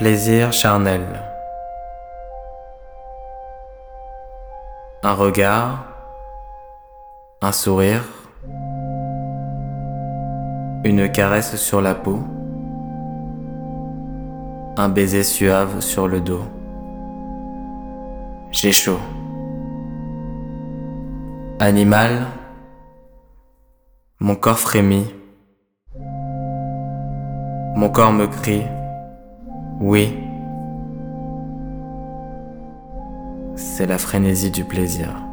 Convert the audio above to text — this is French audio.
Plaisir charnel. Un regard, un sourire, une caresse sur la peau, un baiser suave sur le dos. J'ai chaud. Animal, mon corps frémit, mon corps me crie. Oui. C'est la frénésie du plaisir.